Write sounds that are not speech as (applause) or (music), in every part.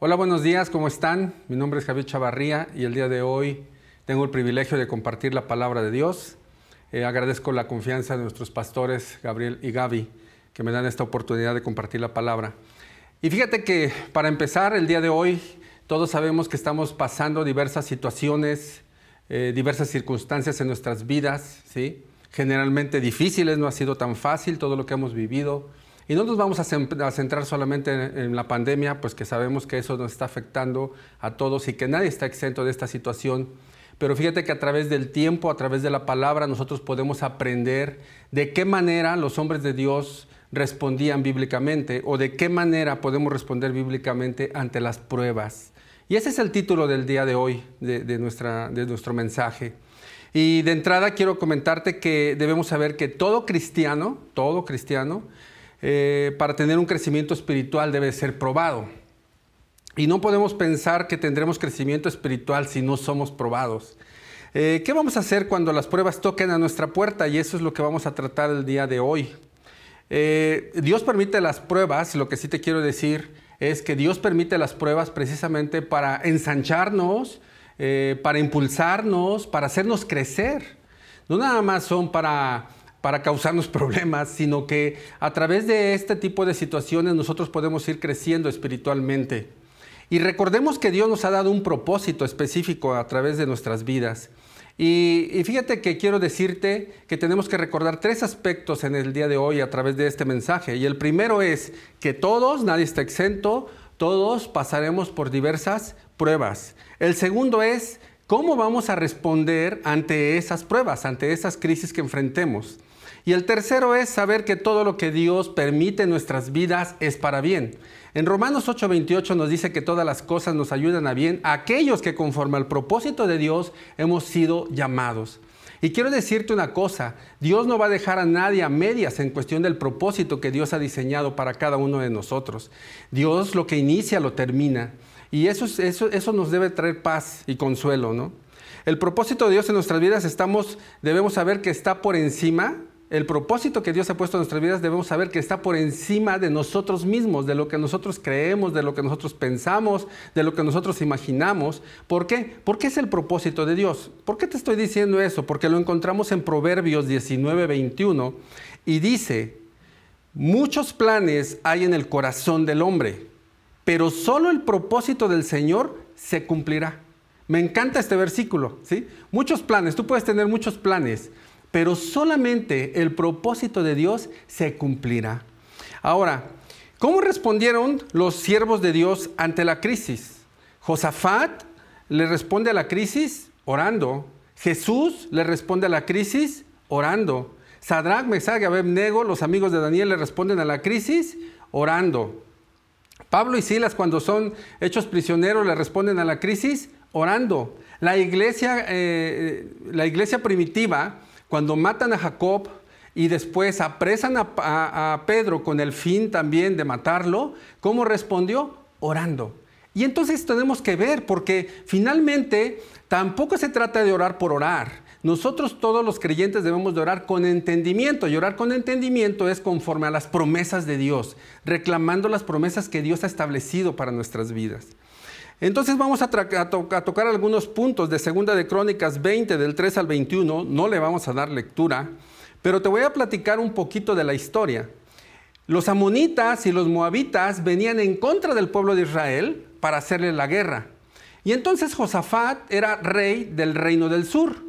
Hola, buenos días, ¿cómo están? Mi nombre es Javier Chavarría y el día de hoy tengo el privilegio de compartir la palabra de Dios. Eh, agradezco la confianza de nuestros pastores Gabriel y Gaby que me dan esta oportunidad de compartir la palabra. Y fíjate que para empezar el día de hoy, todos sabemos que estamos pasando diversas situaciones, eh, diversas circunstancias en nuestras vidas, ¿sí? generalmente difíciles, no ha sido tan fácil todo lo que hemos vivido. Y no nos vamos a, centrar solamente en, la pandemia, pues que sabemos que eso nos está afectando a todos y que nadie está exento de esta situación. Pero fíjate que a través del tiempo, a través de la palabra, nosotros podemos aprender de qué manera los hombres de Dios respondían bíblicamente o de qué manera podemos responder bíblicamente ante las pruebas. Y ese es el título del día de hoy, de, nuestra, de nuestro mensaje. Y de entrada quiero comentarte que debemos saber que todo cristiano, todo cristiano, eh, para tener un crecimiento espiritual debe ser probado. Y no podemos pensar que tendremos crecimiento espiritual si no somos probados. Eh, ¿Qué vamos a hacer cuando las pruebas toquen a nuestra puerta? Y eso es lo que vamos a tratar el día de hoy. Eh, Dios permite las pruebas, lo que sí te quiero decir es que Dios permite las pruebas precisamente para ensancharnos, para impulsarnos, para hacernos crecer. No nada más son para para causarnos (laughs) problemas, sino que a través de este tipo de situaciones nosotros podemos ir creciendo espiritualmente. Y recordemos que Dios nos ha dado un propósito específico a través de nuestras vidas. Y, fíjate que quiero decirte que tenemos que recordar tres aspectos en el día de hoy a través de este mensaje. Y el primero es que todos, nadie está exento, todos pasaremos por diversas pruebas. El segundo es cómo vamos a responder ante esas pruebas, ante esas crisis que enfrentemos. Y el tercero es saber que todo lo que Dios permite en nuestras vidas es para bien. En Romanos 8:28 nos dice que todas las cosas nos ayudan a bien aquellos que conforme al propósito de Dios hemos sido llamados. Y quiero decirte una cosa, Dios no va a dejar a nadie a medias en cuestión del propósito que Dios ha diseñado para cada uno de nosotros. Dios lo que inicia lo termina. Y eso, eso, eso nos debe traer paz y consuelo, ¿no? El propósito de Dios en nuestras vidas estamos, debemos saber que está por encima el propósito que Dios ha puesto en nuestras vidas debemos saber que está por encima de nosotros mismos, de lo que nosotros creemos, de lo que nosotros pensamos, de lo que nosotros imaginamos. ¿Por qué? Porque es el propósito de Dios. ¿Por qué te estoy diciendo eso? Porque lo encontramos en Proverbios 19, 21 y dice, muchos planes hay en el corazón del hombre, pero solo el propósito del Señor se cumplirá. Me encanta este versículo, ¿sí? Muchos planes, tú puedes tener muchos planes, pero solamente el propósito de Dios se cumplirá. Ahora, ¿cómo respondieron los siervos de Dios ante la crisis? Josafat le responde a la crisis orando. Jesús le responde a la crisis orando. Sadrach, Mesach y Abednego, los amigos de Daniel, le responden a la crisis orando. Pablo y Silas, cuando son hechos prisioneros, le responden a la crisis orando. La iglesia, eh, la iglesia primitiva cuando matan a Jacob y después apresan a, Pedro con el fin también de matarlo, ¿cómo respondió? Orando. Y entonces tenemos que ver, porque finalmente tampoco se trata de orar por orar. Nosotros todos los creyentes debemos de orar con entendimiento y orar con entendimiento es conforme a las promesas de Dios, reclamando las promesas que Dios ha establecido para nuestras vidas. Entonces vamos a, tocar algunos puntos de Segunda de Crónicas 20 del 3 al 21, no le vamos a dar lectura, pero te voy a platicar un poquito de la historia. Los amonitas y los moabitas venían en contra del pueblo de Israel para hacerle la guerra. Y entonces Josafat era rey del reino del sur.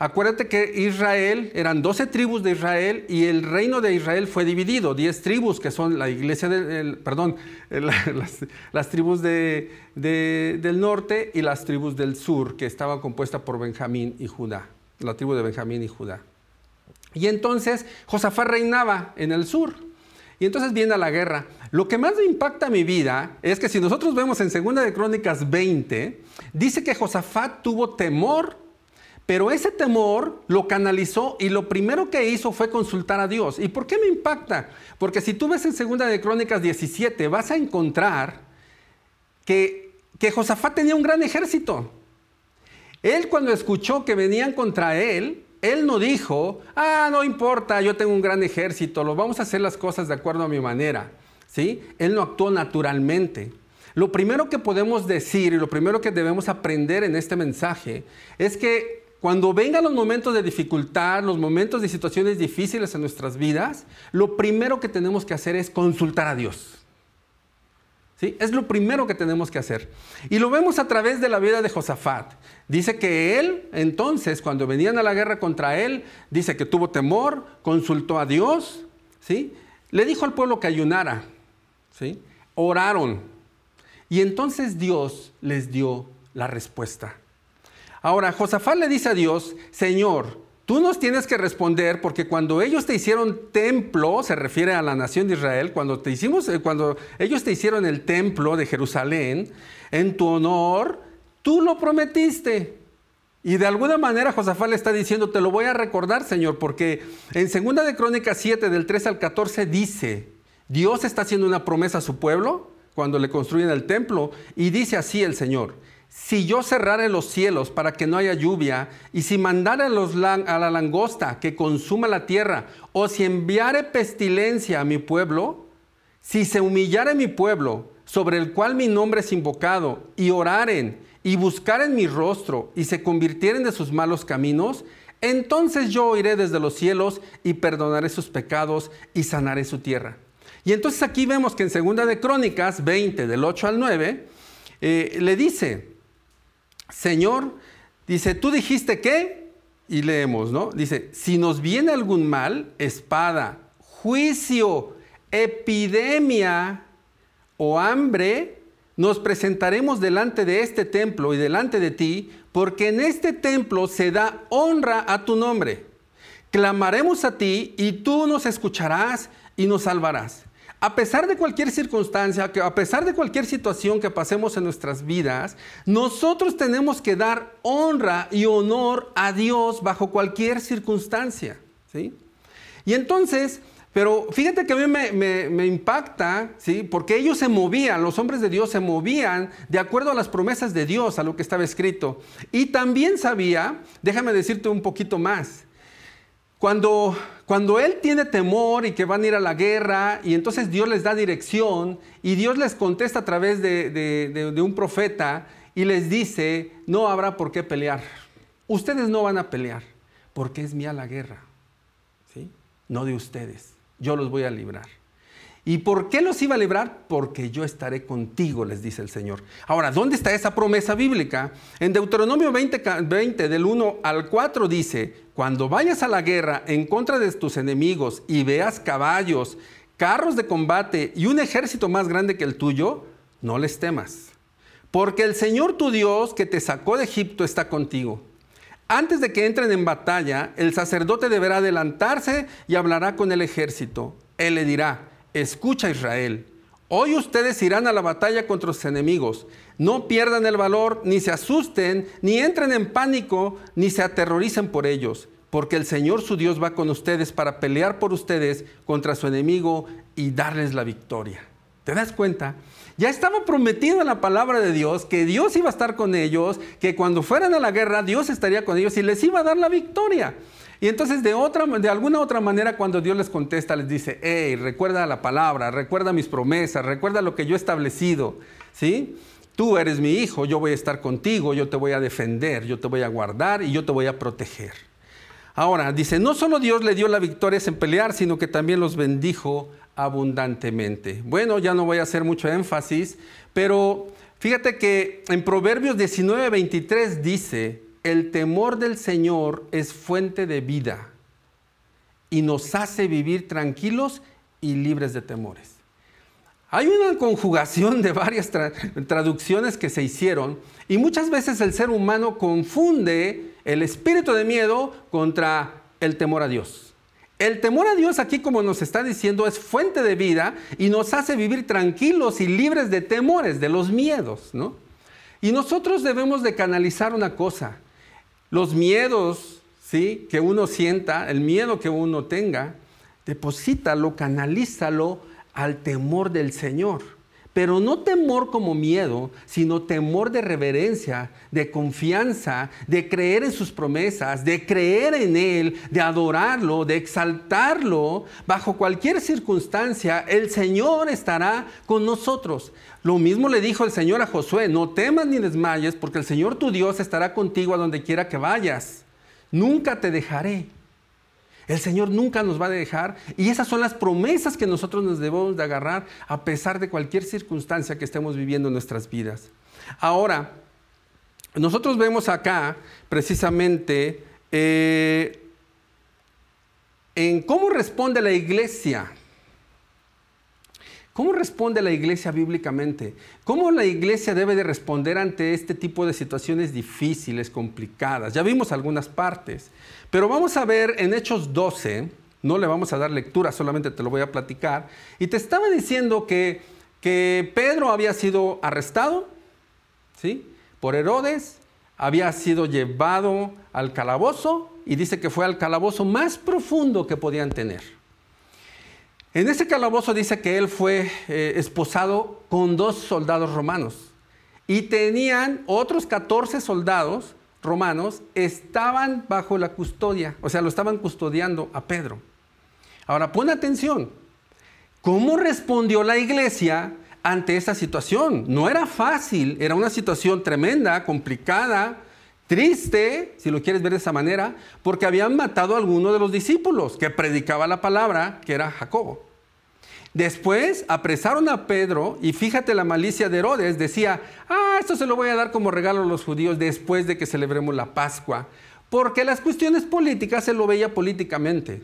Acuérdate que Israel, eran 12 tribus de Israel y el reino de Israel fue dividido, 10 tribus que son la iglesia, del, perdón, (laughs) las, tribus del norte y las tribus del sur, que estaban compuestas por Benjamín y Judá, la tribu de Benjamín y Judá. Y entonces Josafat reinaba en el sur. Y entonces viene la guerra. Lo que más me impacta mi vida es que si nosotros vemos en 2 de Crónicas 20, dice que Josafat tuvo temor pero ese temor lo canalizó y lo primero que hizo fue consultar a Dios. ¿Y por qué me impacta? Porque si tú ves en Segunda de Crónicas 17, vas a encontrar que, que Josafat tenía un gran ejército. Él cuando escuchó que venían contra él, él no dijo, ah, no importa, yo tengo un gran ejército, lo vamos a hacer las cosas de acuerdo a mi manera. ¿Sí? Él no actuó naturalmente. lo primero que podemos decir y lo primero que debemos aprender en este mensaje es que cuando vengan los momentos de dificultad, los momentos de situaciones difíciles en nuestras vidas, lo primero que tenemos que hacer es consultar a Dios. ¿Sí? Es lo primero que tenemos que hacer. Y lo vemos a través de la vida de Josafat. Dice que él, entonces, cuando venían a la guerra contra él, dice que tuvo temor, consultó a Dios, ¿sí? Le dijo al pueblo que ayunara, ¿sí? Oraron. Y entonces Dios les dio la respuesta. Ahora, Josafat le dice a Dios, Señor, tú nos tienes que responder porque cuando ellos te hicieron templo, se refiere a la nación de Israel, cuando, te hicimos, eh, cuando ellos te hicieron el templo de Jerusalén, en tu honor, tú lo prometiste. Y de alguna manera Josafat le está diciendo, te lo voy a recordar, Señor, porque en 2 de Crónicas 7, del 3 al 14, dice, Dios está haciendo una promesa a su pueblo cuando le construyen el templo, y dice así el Señor, si yo cerrare los cielos para que no haya lluvia, y si mandare a, la langosta que consuma la tierra, o si enviare pestilencia a mi pueblo, si se humillare mi pueblo, sobre el cual mi nombre es invocado, y oraren, y buscaren mi rostro, y se convirtieren de sus malos caminos, entonces yo oiré desde los cielos y perdonaré sus pecados y sanaré su tierra. Y entonces aquí vemos que en Segunda de Crónicas 20, del 8 al 9, eh, le dice, Señor, dice, tú dijiste que, y leemos, ¿no? Dice, si nos viene algún mal, espada, juicio, epidemia o hambre, nos presentaremos delante de este templo y delante de ti, porque en este templo se da honra a tu nombre. Clamaremos a ti y tú nos escucharás y nos salvarás. A pesar de cualquier circunstancia, a pesar de cualquier situación que pasemos en nuestras vidas, nosotros tenemos que dar honra y honor a Dios bajo cualquier circunstancia. ¿sí? Y entonces, pero fíjate que a mí me, impacta, ¿sí? porque ellos se movían, los hombres de Dios se movían de acuerdo a las promesas de Dios, a lo que estaba escrito. Y también sabía, déjame decirte un poquito más, cuando, cuando él tiene temor y que van a ir a la guerra y entonces Dios les da dirección y Dios les contesta a través de, un profeta y les dice, no habrá por qué pelear. Ustedes no van a pelear porque es mía la guerra, ¿sí? no de ustedes. Yo los voy a librar. ¿Y por qué los iba a librar? Porque yo estaré contigo, les dice el Señor. Ahora, ¿dónde está esa promesa bíblica? En Deuteronomio 20, 20, del 1 al 4 dice, cuando vayas a la guerra en contra de tus enemigos y veas caballos, carros de combate y un ejército más grande que el tuyo, no les temas. Porque el Señor tu Dios que te sacó de Egipto está contigo. Antes de que entren en batalla, el sacerdote deberá adelantarse y hablará con el ejército. Él le dirá, escucha Israel, hoy ustedes irán a la batalla contra sus enemigos. No pierdan el valor, ni se asusten, ni entren en pánico, ni se aterroricen por ellos, porque el Señor su Dios va con ustedes para pelear por ustedes contra su enemigo y darles la victoria. ¿Te das cuenta? Ya estaba prometido en la palabra de Dios que Dios iba a estar con ellos, que cuando fueran a la guerra Dios estaría con ellos y les iba a dar la victoria. Y entonces de, otra, de alguna otra manera cuando Dios les contesta, les dice, hey, recuerda la palabra, recuerda mis promesas, recuerda lo que yo he establecido, ¿sí? Tú eres mi hijo, yo voy a estar contigo, yo te voy a defender, yo te voy a guardar y yo te voy a proteger. Ahora, dice, no solo Dios le dio la victoria en pelear, sino que también los bendijo abundantemente. Bueno, ya no voy a hacer mucho énfasis, pero fíjate que en Proverbios 19, 23 dice, el temor del Señor es fuente de vida y nos hace vivir tranquilos y libres de temores. Hay una conjugación de varias traducciones que se hicieron y muchas veces el ser humano confunde el espíritu de miedo contra el temor a Dios. El temor a Dios aquí, como nos está diciendo, es fuente de vida y nos hace vivir tranquilos y libres de temores, de los miedos, ¿no? Y nosotros debemos de canalizar una cosa, los miedos, ¿sí? Que uno sienta, el miedo que uno tenga, deposítalo, canalízalo al temor del Señor. Pero no temor como miedo, sino temor de reverencia, de confianza, de creer en sus promesas, de creer en Él, de adorarlo, de exaltarlo. Bajo cualquier circunstancia, el Señor estará con nosotros. Lo mismo le dijo el Señor a Josué, no temas ni desmayes, porque el Señor tu Dios estará contigo a donde quiera que vayas. Nunca te dejaré. El Señor nunca nos va a dejar y esas son las promesas que nosotros nos debemos de agarrar a pesar de cualquier circunstancia que estemos viviendo en nuestras vidas. Ahora, nosotros vemos acá precisamente eh, en cómo responde la iglesia ¿Cómo responde la iglesia bíblicamente? ¿Cómo la iglesia debe de responder ante este tipo de situaciones difíciles, complicadas? Ya vimos algunas partes, pero vamos a ver en Hechos 12, no le vamos a dar lectura, solamente te lo voy a platicar, y te estaba diciendo que, que Pedro había sido arrestado, ¿sí? Por Herodes, había sido llevado al calabozo y dice que fue al calabozo más profundo que podían tener. En ese calabozo dice que él fue eh, esposado con dos soldados romanos y tenían otros 14 soldados romanos, estaban bajo la custodia, o sea, lo estaban custodiando a Pedro. Ahora, pon atención, ¿cómo respondió la iglesia ante esa situación? No era fácil, era una situación tremenda, complicada, triste, si lo quieres ver de esa manera, porque habían matado a alguno de los discípulos que predicaba la palabra, que era Jacobo. Después apresaron a Pedro y fíjate la malicia de Herodes, decía, ah, esto se lo voy a dar como regalo a los judíos después de que celebremos la Pascua, porque las cuestiones políticas se lo veía políticamente.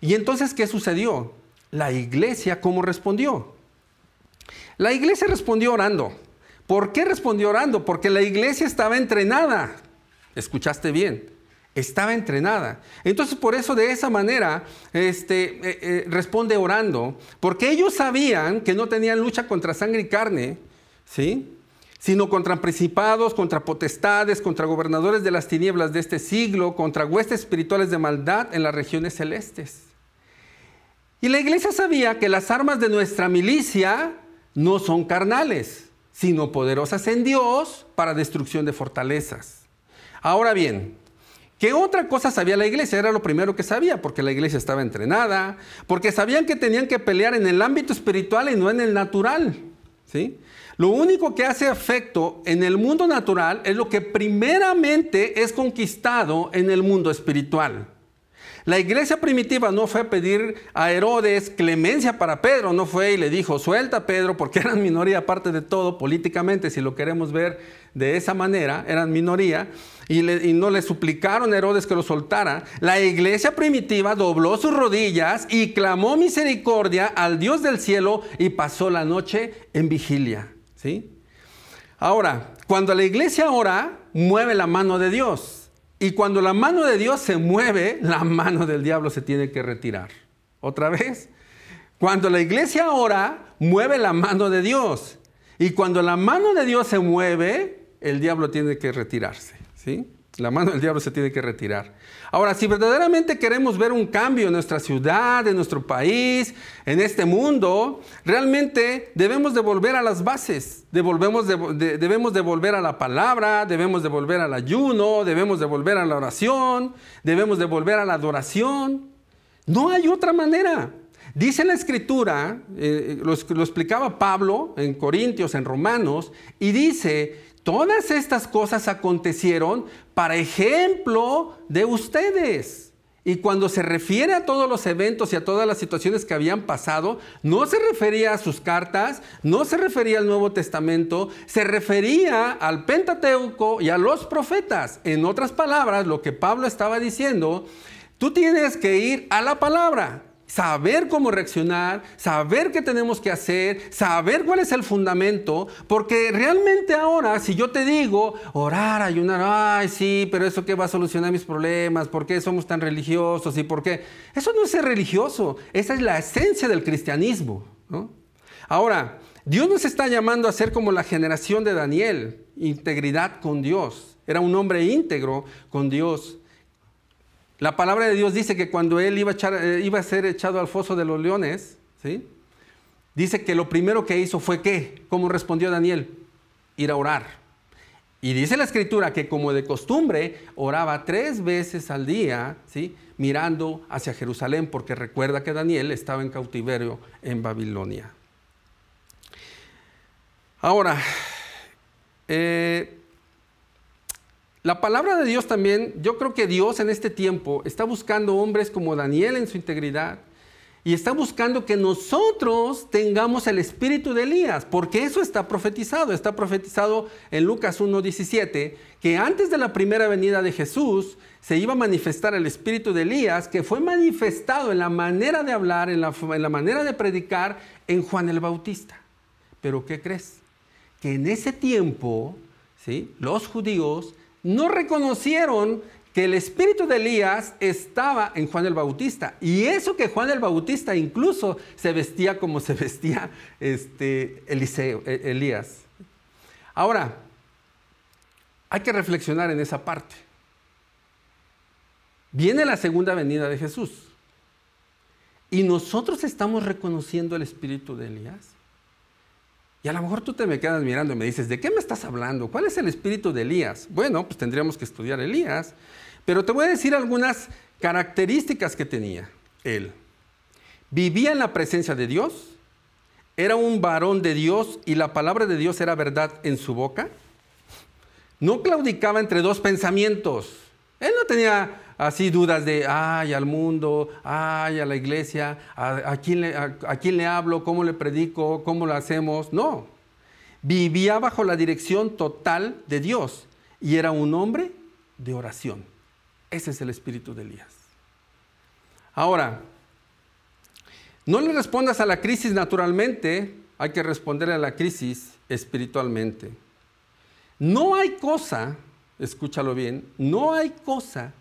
Y entonces, ¿qué sucedió? La iglesia, ¿cómo respondió? La iglesia respondió orando. ¿Por qué respondió orando? Porque la iglesia estaba entrenada. ¿Escuchaste bien? Estaba entrenada. Entonces, por eso de esa manera este, eh, eh, responde orando, porque ellos sabían que no tenían lucha contra sangre y carne, ¿sí? sino contra principados, contra potestades, contra gobernadores de las tinieblas de este siglo, contra huestes espirituales de maldad en las regiones celestes. Y la iglesia sabía que las armas de nuestra milicia no son carnales, sino poderosas en Dios para destrucción de fortalezas. Ahora bien, ¿Qué otra cosa sabía la iglesia? Era lo primero que sabía, porque la iglesia estaba entrenada, porque sabían que tenían que pelear en el ámbito espiritual y no en el natural. ¿sí? Lo único que hace efecto en el mundo natural es lo que primeramente es conquistado en el mundo espiritual. La iglesia primitiva no fue a pedir a Herodes clemencia para Pedro, no fue y le dijo, suelta Pedro, porque (laughs) eran minoría aparte de todo, políticamente, si lo queremos ver de esa manera, eran minoría, y, y no le suplicaron a Herodes que lo soltara. La iglesia primitiva dobló sus rodillas y clamó misericordia al Dios del cielo y pasó la noche en vigilia. ¿sí? Ahora, cuando la iglesia ora, mueve la mano de Dios. Y cuando la mano de Dios se mueve, la mano del diablo se tiene que retirar. Otra vez, cuando la iglesia ora, mueve la mano de Dios. Y cuando la mano de Dios se mueve, el diablo tiene que retirarse. ¿sí? La mano del diablo se tiene que retirar. Ahora, si verdaderamente queremos ver un cambio en nuestra ciudad, en nuestro país, en este mundo, realmente debemos de volver a las bases. debemos de volver a la palabra, debemos de volver al ayuno, debemos de volver a la oración, debemos de volver a la adoración. No hay otra manera. Dice la escritura, eh, lo explicaba Pablo en Corintios, en Romanos, y dice, Todas estas cosas acontecieron para ejemplo de ustedes. Y cuando se refiere a todos los eventos y a todas las situaciones que habían pasado, no se refería a sus cartas, no se refería al Nuevo Testamento, se refería al Pentateuco y a los profetas. En otras palabras, lo que Pablo estaba diciendo, tú tienes que ir a la palabra saber cómo reaccionar, saber qué tenemos que hacer, saber cuál es el fundamento, porque realmente ahora, si yo te digo orar, ayunar, ay, sí, pero eso qué va a solucionar mis problemas, ¿por qué somos tan religiosos y por qué? Eso no es ser religioso, esa es la esencia del cristianismo. Ahora, Dios nos está llamando a ser como la generación de Daniel, integridad con Dios. Era un hombre íntegro con Dios. La palabra de Dios dice que cuando él iba a, eh, iba a ser echado al foso de los leones, ¿sí? dice que lo primero que hizo fue qué? ¿Cómo respondió Daniel? Ir a orar. Y dice la escritura que como de costumbre oraba tres veces al día, ¿sí? mirando hacia Jerusalén, porque recuerda que Daniel estaba en cautiverio en Babilonia. Ahora, eh, la palabra de Dios también, yo creo que Dios en este tiempo está buscando hombres como Daniel en su integridad, y está buscando que nosotros tengamos el espíritu de Elías, porque eso está profetizado. Está profetizado en Lucas 1.17, que antes de la primera venida de Jesús se iba a manifestar el espíritu de Elías, que fue manifestado en la manera de hablar, en la, en la manera de predicar en Juan el Bautista. Pero ¿qué crees? Que en ese tiempo, ¿sí? los judíos no reconocieron que el espíritu de Elías estaba en Juan el Bautista. Y eso que Juan el Bautista incluso se vestía como se vestía este, Eliseo, e, Elías. Ahora, hay que reflexionar en esa parte. Viene la segunda venida de Jesús. Y nosotros estamos reconociendo el espíritu de Elías. Y a lo mejor tú te me quedas mirando y me dices, ¿de qué me estás hablando? ¿Cuál es el espíritu de Elías? Bueno, pues tendríamos que estudiar Elías. Pero te voy a decir algunas características que tenía él. Vivía en la presencia de Dios, era un varón de Dios y la palabra de Dios era verdad en su boca. No claudicaba entre dos pensamientos. Él no tenía así dudas de, ay, al mundo, ay, a la iglesia, a, quién le, a quién le hablo, cómo le predico, cómo lo hacemos. No. Vivía bajo la dirección total de Dios y era un hombre de oración. Ese es el espíritu de Elías. Ahora, no le respondas a la crisis naturalmente, hay que responderle a la crisis espiritualmente. No hay cosa, escúchalo bien, no hay cosa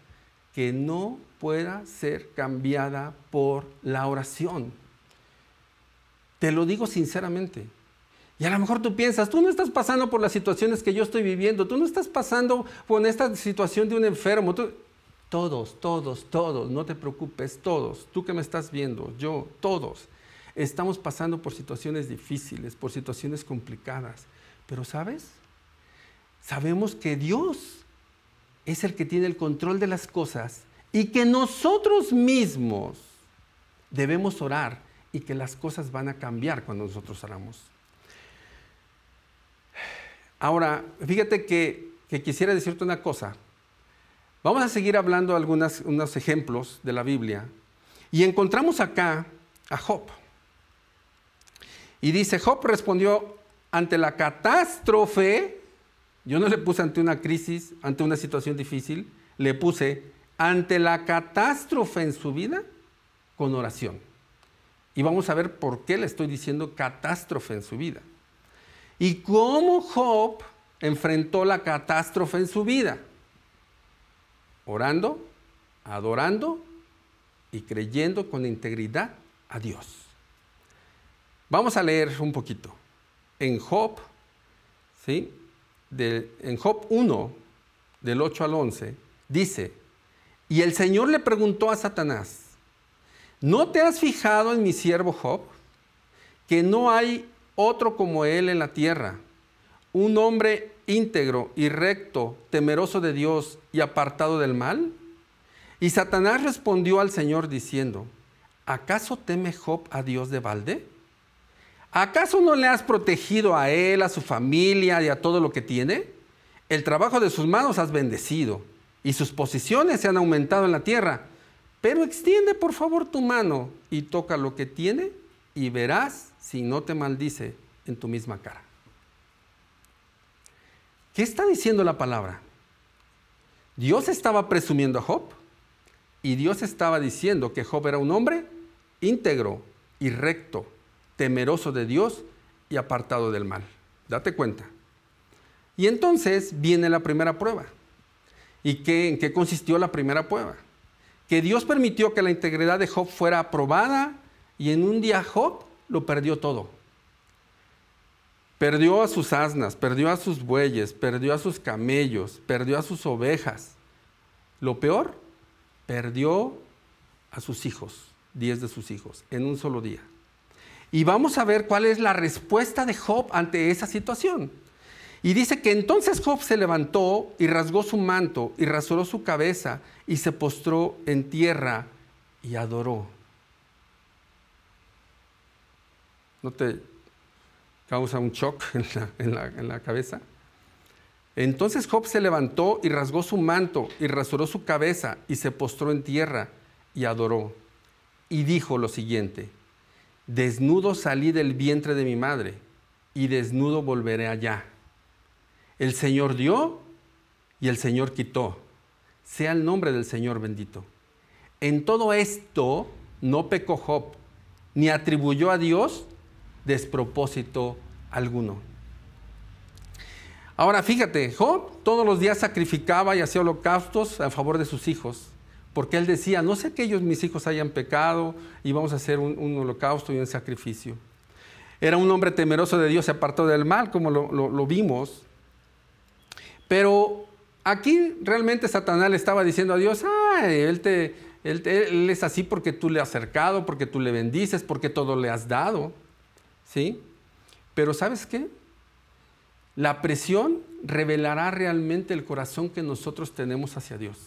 que no pueda ser cambiada por la oración. Te lo digo sinceramente. Y a lo mejor tú piensas, tú no estás pasando por las situaciones que yo estoy viviendo, tú no estás pasando por esta situación de un enfermo. Todos, todos, todos, no te preocupes, todos, tú que me estás viendo, yo, todos, estamos pasando por situaciones difíciles, por situaciones complicadas. Pero ¿sabes? Sabemos que Dios es el que tiene el control de las cosas y que nosotros mismos debemos orar y que las cosas van a cambiar cuando nosotros oramos. Ahora, fíjate que, quisiera decirte una cosa. Vamos a seguir hablando algunos unos ejemplos de la Biblia. Y encontramos acá a Job. Y dice, Job respondió ante la catástrofe, yo no le puse ante una crisis, ante una situación difícil, le puse ante la catástrofe en su vida con oración. Y vamos a ver por qué le estoy diciendo catástrofe en su vida. Y cómo Job enfrentó la catástrofe en su vida orando, adorando y creyendo con integridad a Dios. Vamos a leer un poquito. En Job, ¿sí? En Job 1, del 8 al 11, dice, y el Señor le preguntó a Satanás, ¿no te has fijado en mi siervo Job? Que no hay otro como él en la tierra, un hombre íntegro y recto, temeroso de Dios y apartado del mal? Y Satanás respondió al Señor diciendo, ¿acaso teme Job a Dios de balde? ¿Acaso no le has protegido a él, a su familia y a todo lo que tiene? El trabajo de sus manos has bendecido y sus posiciones se han aumentado en la tierra. Pero extiende por favor tu mano y toca lo que tiene y verás si no te maldice en tu misma cara. ¿Qué está diciendo la palabra? Dios estaba presumiendo a Job y Dios estaba diciendo que Job era un hombre íntegro y recto, temeroso de Dios y apartado del mal. Date cuenta. Y entonces viene la primera prueba. ¿Y qué, en qué consistió la primera prueba? Que Dios permitió que la integridad de Job fuera aprobada y en un día Job lo perdió todo. Perdió a sus asnas, perdió a sus bueyes, perdió a sus camellos, perdió a sus ovejas. Lo peor, perdió a sus hijos, diez de sus hijos, en un solo día. Y vamos a ver cuál es la respuesta de Job ante esa situación. Y dice que entonces Job se levantó y rasgó su manto y rasuró su cabeza y se postró en tierra y adoró. ¿No te causa un shock (laughs) en la, cabeza? Entonces Job se levantó y rasgó su manto y rasuró su cabeza y se postró en tierra y adoró. Y dijo lo siguiente, desnudo salí del vientre de mi madre y desnudo volveré allá. El Señor dio y el Señor quitó. Sea el nombre del Señor bendito. En todo esto no pecó Job, ni atribuyó a Dios despropósito alguno. Ahora fíjate, Job todos los días sacrificaba y hacía holocaustos a favor de sus hijos, porque él decía, no sé que ellos, mis hijos, hayan pecado y vamos a hacer un, holocausto y un sacrificio. Era un hombre temeroso de Dios, se apartó del mal, como lo vimos. Pero aquí realmente Satanás le estaba diciendo a Dios, él, te, él, es así porque tú le has acercado, porque tú le bendices, porque todo le has dado. ¿Sí? Pero ¿sabes qué? La presión revelará realmente el corazón que nosotros tenemos hacia Dios.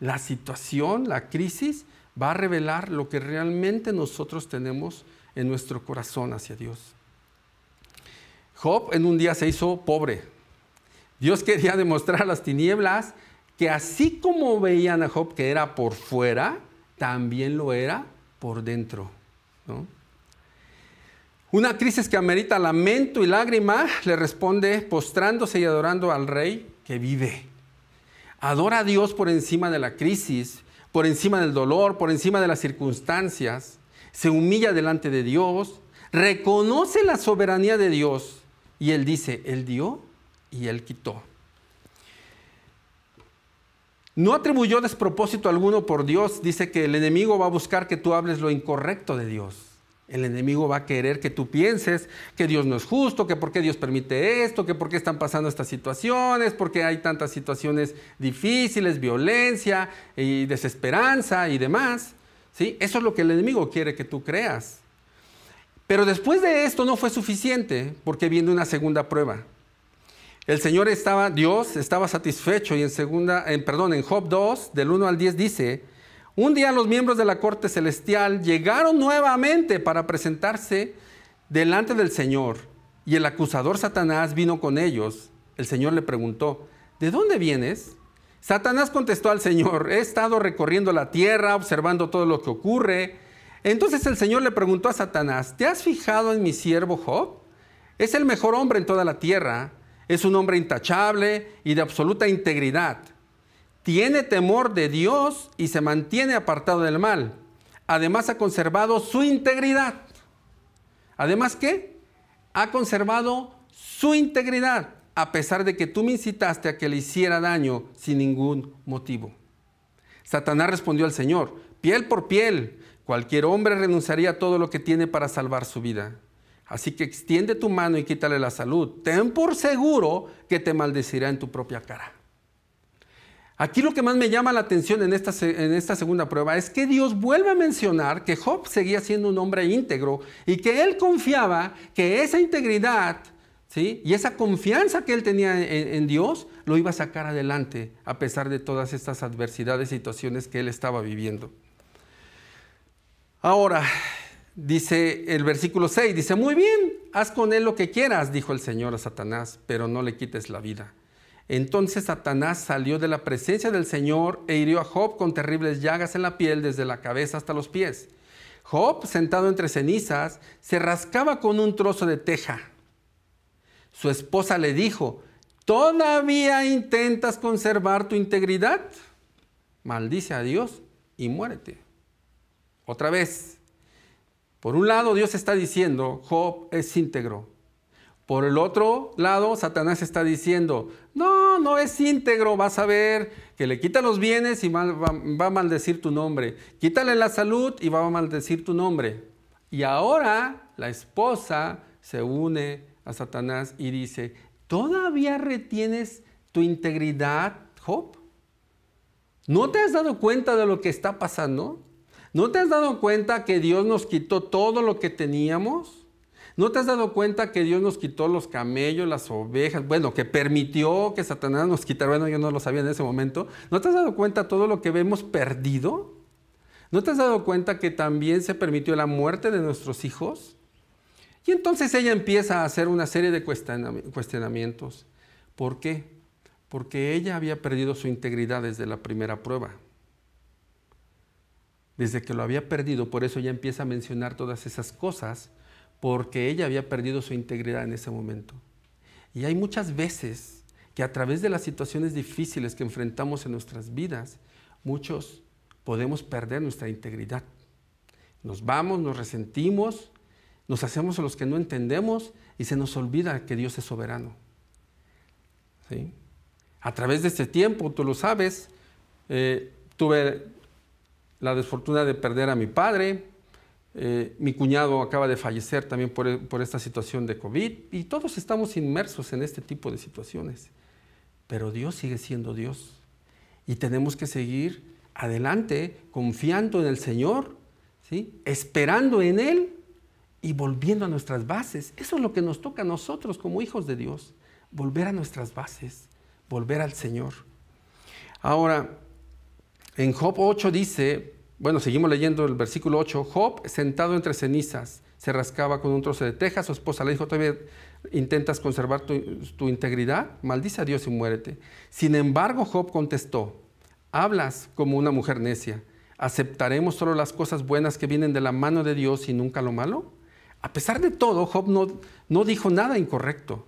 La situación, la crisis, va a revelar lo que realmente nosotros tenemos en nuestro corazón hacia Dios. Job en un día se hizo pobre, Dios quería demostrar a las tinieblas que así como veían a Job que era por fuera, también lo era por dentro. Una crisis que amerita lamento y lágrima le responde postrándose y adorando al rey que vive. Adora a Dios por encima de la crisis, por encima del dolor, por encima de las circunstancias. Se humilla delante de Dios, reconoce la soberanía de Dios y él dice, Él dio y él quitó. No atribuyó despropósito alguno por Dios. Dice que el enemigo va a buscar que tú hables lo incorrecto de Dios. El enemigo va a querer que tú pienses que Dios no es justo, que por qué Dios permite esto, que por qué están pasando estas situaciones, por qué hay tantas situaciones difíciles, violencia y desesperanza y demás. ¿Sí? Eso es lo que el enemigo quiere que tú creas. Pero después de esto no fue suficiente porque viene una segunda prueba. El Señor estaba, Dios estaba satisfecho y en segunda, en, perdón, en Job 2, del 1 al 10 dice, un día los miembros de la corte celestial llegaron nuevamente para presentarse delante del Señor y el acusador Satanás vino con ellos. El Señor le preguntó, ¿de dónde vienes? Satanás contestó al Señor, he estado recorriendo la tierra, observando todo lo que ocurre. Entonces el Señor le preguntó a Satanás, ¿te has fijado en mi siervo Job? Es el mejor hombre en toda la tierra es un hombre intachable y de absoluta integridad. Tiene temor de Dios y se mantiene apartado del mal. Además ha conservado su integridad. Además, ¿qué? Ha conservado su integridad, a pesar de que tú me incitaste a que le hiciera daño sin ningún motivo. Satanás respondió al Señor, piel por piel, cualquier hombre renunciaría a todo lo que tiene para salvar su vida. Así que extiende tu mano y quítale la salud. Ten por seguro que te maldecirá en tu propia cara. Aquí lo que más me llama la atención en esta, segunda prueba es que Dios vuelve a mencionar que Job seguía siendo un hombre íntegro y que él confiaba que esa integridad ¿sí? y esa confianza que él tenía en, en Dios lo iba a sacar adelante a pesar de todas estas adversidades y situaciones que él estaba viviendo. Ahora, dice el versículo 6, dice, muy bien, haz con él lo que quieras, dijo el Señor a Satanás, pero no le quites la vida. Entonces Satanás salió de la presencia del Señor e hirió a Job con terribles llagas en la piel desde la cabeza hasta los pies. Job, sentado entre cenizas, se rascaba con un trozo de teja. Su esposa le dijo, ¿todavía intentas conservar tu integridad? Maldice a Dios y muérete. Otra vez, por un lado, Dios está diciendo, Job es íntegro. Por el otro lado, Satanás está diciendo, no, no es íntegro, vas a ver que le quita los bienes y va, a maldecir tu nombre. Quítale la salud y va a maldecir tu nombre. Y ahora la esposa se une a Satanás y dice, ¿todavía retienes tu integridad, Job? ¿No te has dado cuenta de lo que está pasando? ¿No te has dado cuenta que Dios nos quitó todo lo que teníamos? ¿No te has dado cuenta que Dios nos quitó los camellos, las ovejas? Bueno, que permitió que Satanás nos quitara. Bueno, yo no lo sabía en ese momento. ¿No te has dado cuenta todo lo que hemos perdido? ¿No te has dado cuenta que también se permitió la muerte de nuestros hijos? Y entonces ella empieza a hacer una serie de cuestionamientos. ¿Por qué? Porque ella había perdido su integridad desde la primera prueba. Desde que lo había perdido, por eso ella empieza a mencionar todas esas cosas porque ella había perdido su integridad en ese momento. Y hay muchas veces que a través de las situaciones difíciles que enfrentamos en nuestras vidas, muchos podemos perder nuestra integridad. Nos vamos, nos resentimos, nos hacemos a los que no entendemos y se nos olvida que Dios es soberano. A través de este tiempo, tú lo sabes, eh, tuve la desfortuna de perder a mi padre, eh, mi cuñado acaba de fallecer también por, esta situación de COVID y todos estamos inmersos en este tipo de situaciones. Pero Dios sigue siendo Dios y tenemos que seguir adelante confiando en el Señor, ¿sí? esperando en Él y volviendo a nuestras bases. Eso es lo que nos toca a nosotros como hijos de Dios, volver a nuestras bases, volver al Señor. Ahora, en Job 8 dice, bueno, seguimos leyendo el versículo 8. Job, sentado entre cenizas, se rascaba con un trozo de teja. Su esposa le dijo, ¿todavía intentas conservar tu, integridad? Maldice a Dios y muérete. Sin embargo, Job contestó, hablas como una mujer necia. ¿Aceptaremos solo las cosas buenas que vienen de la mano de Dios y nunca lo malo? A pesar de todo, Job no, no dijo nada incorrecto.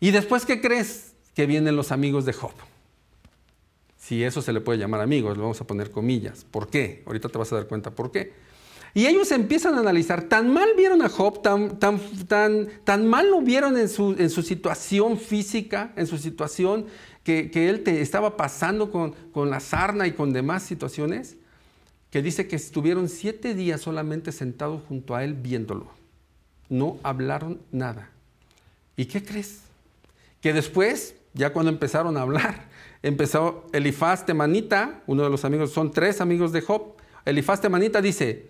¿Y después qué crees que vienen los amigos de Job? Si eso se le puede llamar amigos, lo vamos a poner comillas. ¿Por qué? Ahorita te vas a dar cuenta por qué. Y ellos empiezan a analizar, tan mal vieron a Job, tan, tan, tan, tan mal lo vieron en su, en su, situación física, en su situación que, que él te estaba pasando con, con la sarna y con demás situaciones, que dice que estuvieron siete días solamente sentados junto a él viéndolo. No hablaron nada. ¿Y qué crees? Que después, ya cuando empezaron a hablar, empezó Elifaz Temanita, uno de los amigos, son tres amigos de Job. Elifaz Temanita dice,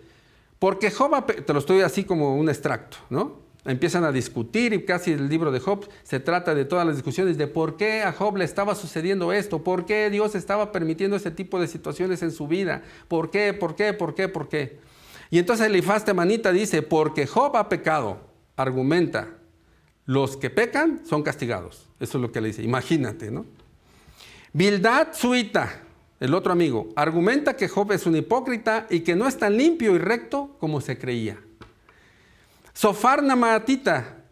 porque Job, te lo estoy así como un extracto, ¿no? Empiezan a discutir y casi el libro de Job se trata de todas las discusiones de por qué a Job le estaba sucediendo esto, por qué Dios estaba permitiendo ese tipo de situaciones en su vida, por qué, por qué, por qué, por qué. Y entonces Elifaz Temanita dice, porque Job ha pecado, argumenta, los que pecan son castigados. Eso es lo que le dice, imagínate, ¿no? Bildad Suita, el otro amigo, argumenta que Job es un hipócrita y que no es tan limpio y recto como se creía. Sofar Namatita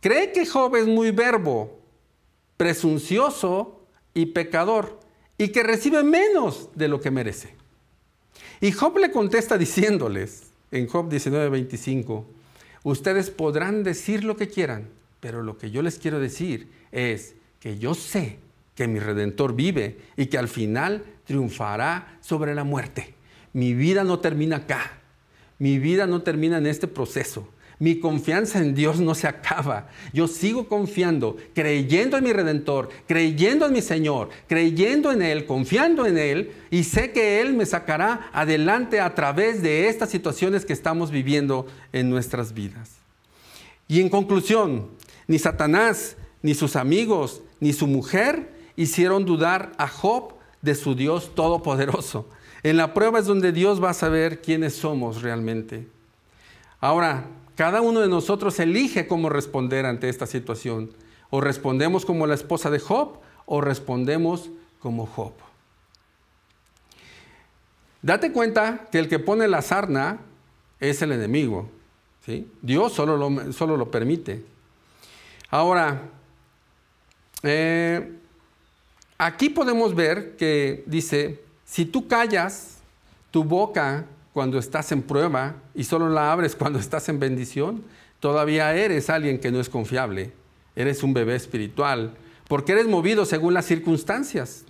cree que Job es muy verbo, presuncioso y pecador y que recibe menos de lo que merece. Y Job le contesta diciéndoles en Job 19:25, ustedes podrán decir lo que quieran, pero lo que yo les quiero decir es que yo sé que mi redentor vive y que al final triunfará sobre la muerte. Mi vida no termina acá. Mi vida no termina en este proceso. Mi confianza en Dios no se acaba. Yo sigo confiando, creyendo en mi Redentor, creyendo en mi Señor, creyendo en Él, confiando en Él y sé que Él me sacará adelante a través de estas situaciones que estamos viviendo en nuestras vidas. Y en conclusión, ni Satanás, ni sus amigos, ni su mujer hicieron dudar a Job de su Dios todopoderoso. En la prueba es donde Dios va a saber quiénes somos realmente. Ahora, cada uno de nosotros elige cómo responder ante esta situación. O respondemos como la esposa de Job o respondemos como Job. Date cuenta que el que pone la sarna es el enemigo. ¿sí? Dios solo lo, solo lo permite. Ahora, eh, Aquí podemos ver que dice, si tú callas tu boca cuando estás en prueba y solo la abres cuando estás en bendición, todavía eres alguien que no es confiable. Eres un bebé espiritual, porque eres movido según las circunstancias.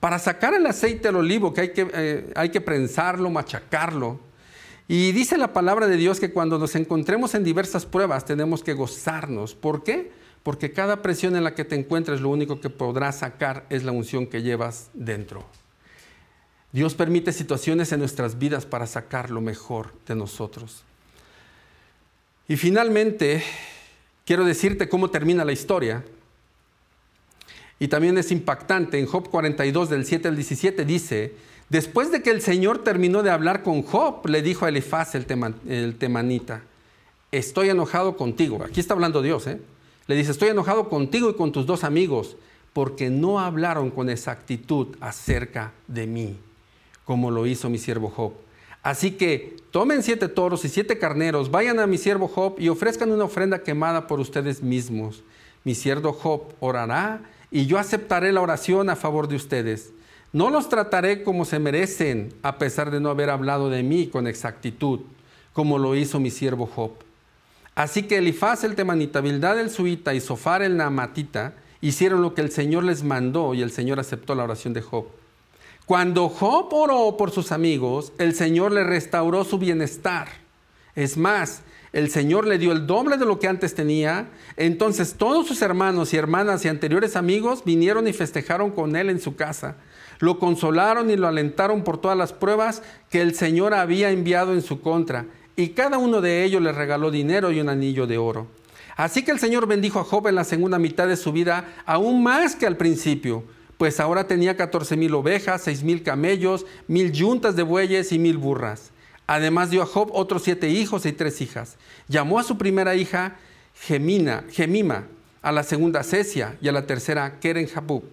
Para sacar el aceite del olivo, que hay que, eh, hay que prensarlo, machacarlo. Y dice la palabra de Dios que cuando nos encontremos en diversas pruebas tenemos que gozarnos. ¿Por qué? Porque cada presión en la que te encuentres lo único que podrás sacar es la unción que llevas dentro. Dios permite situaciones en nuestras vidas para sacar lo mejor de nosotros. Y finalmente, quiero decirte cómo termina la historia. Y también es impactante. En Job 42, del 7 al 17, dice, después de que el Señor terminó de hablar con Job, le dijo a Elifaz el, el temanita, estoy enojado contigo. Aquí está hablando Dios, ¿eh? Le dice, estoy enojado contigo y con tus dos amigos, porque no hablaron con exactitud acerca de mí, como lo hizo mi siervo Job. Así que tomen siete toros y siete carneros, vayan a mi siervo Job y ofrezcan una ofrenda quemada por ustedes mismos. Mi siervo Job orará y yo aceptaré la oración a favor de ustedes. No los trataré como se merecen, a pesar de no haber hablado de mí con exactitud, como lo hizo mi siervo Job. Así que Elifaz el temanita, el suita y Sofar el namatita hicieron lo que el Señor les mandó y el Señor aceptó la oración de Job. Cuando Job oró por sus amigos, el Señor le restauró su bienestar. Es más, el Señor le dio el doble de lo que antes tenía. Entonces todos sus hermanos y hermanas y anteriores amigos vinieron y festejaron con él en su casa. Lo consolaron y lo alentaron por todas las pruebas que el Señor había enviado en su contra. Y cada uno de ellos le regaló dinero y un anillo de oro. Así que el Señor bendijo a Job en la segunda mitad de su vida, aún más que al principio pues ahora tenía 14 mil ovejas, 6 mil camellos, mil yuntas de bueyes y mil burras. Además dio a Job otros siete hijos y tres hijas. Llamó a su primera hija Gemina, Gemima, a la segunda Cesia y a la tercera Keren Jabub.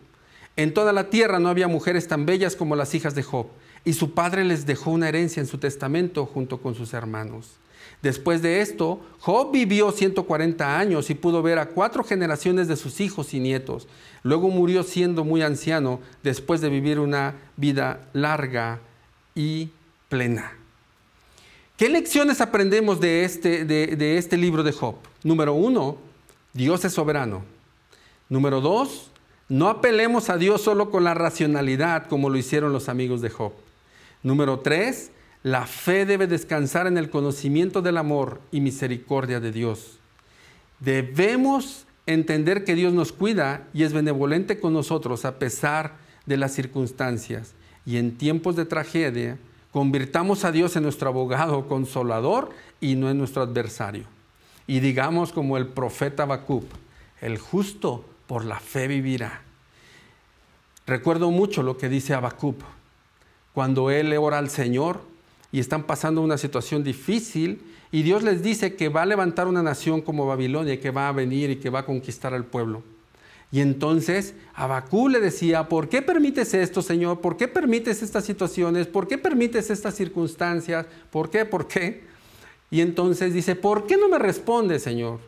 En toda la tierra no había mujeres tan bellas como las hijas de Job, y su padre les dejó una herencia en su testamento junto con sus hermanos. Después de esto, Job vivió 140 años y pudo ver a cuatro generaciones de sus hijos y nietos. Luego murió siendo muy anciano después de vivir una vida larga y plena. ¿Qué lecciones aprendemos de este, de, este libro de Job? Número uno, Dios es soberano. Número dos, no apelemos a Dios solo con la racionalidad como lo hicieron los amigos de Job. Número tres, la fe debe descansar en el conocimiento del amor y misericordia de Dios. Debemos entender que Dios nos cuida y es benevolente con nosotros a pesar de las circunstancias. Y en tiempos de tragedia, convirtamos a Dios en nuestro abogado consolador y no en nuestro adversario. Y digamos como el profeta Habacuc, el justo por la fe vivirá. Recuerdo mucho lo que dice Habacuc. Cuando él ora al Señor, y están pasando una situación difícil y Dios les dice que va a levantar una nación como Babilonia y que va a venir y que va a conquistar al pueblo. Y entonces Abacú le decía, ¿por qué permites esto, Señor? ¿Por qué permites estas situaciones? ¿Por qué permites estas circunstancias? ¿Por qué? ¿Por qué? Y entonces dice, ¿por qué no me respondes, Señor?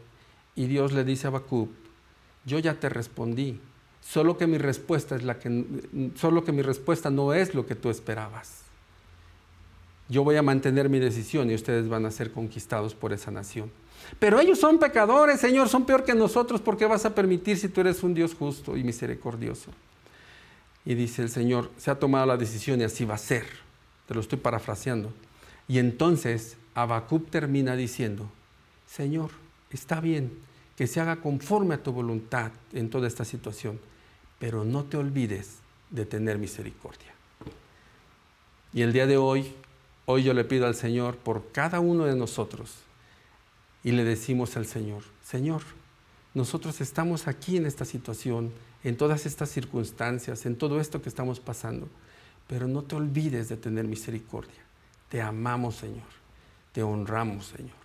Y Dios le dice a Abacú, yo ya te respondí, solo que mi respuesta es la que solo que mi respuesta no es lo que tú esperabas yo voy a mantener mi decisión y ustedes van a ser conquistados por esa nación. Pero ellos son pecadores, Señor, son peor que nosotros, ¿por qué vas a permitir si tú eres un Dios justo y misericordioso? Y dice el Señor, se ha tomado la decisión y así va a ser. Te lo estoy parafraseando. Y entonces Habacuc termina diciendo, Señor, está bien que se haga conforme a tu voluntad en toda esta situación, pero no te olvides de tener misericordia. Y el día de hoy Hoy yo le pido al Señor por cada uno de nosotros y le decimos al Señor, Señor, nosotros estamos aquí en esta situación, en todas estas circunstancias, en todo esto que estamos pasando, pero no te olvides de tener misericordia. Te amamos, Señor. Te honramos, Señor.